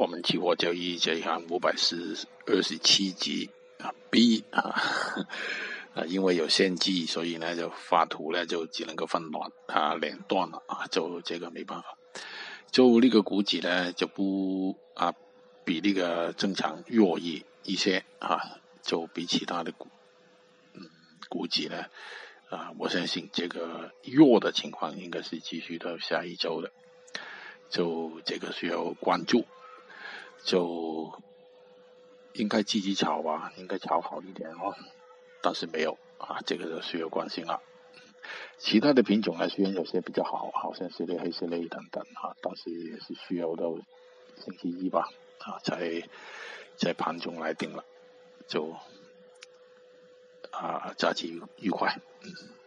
我们期货交易这一行五百四二十七集啊 B 啊啊，因为有限制，所以呢就发图呢就只能够分段啊两段了啊，就这个没办法。就那个股指呢就不啊比那个正常弱一一些啊，就比其他的股嗯股指呢啊，我相信这个弱的情况应该是继续到下一周的，就这个需要关注。就应该积极炒吧，应该炒好一点哦。但是没有啊，这个就需要关心了。其他的品种呢，虽然有些比较好，好像是类黑色类等等啊，但是也是需要到星期一吧啊，才在盘中来定了。就啊，假期愉快。嗯。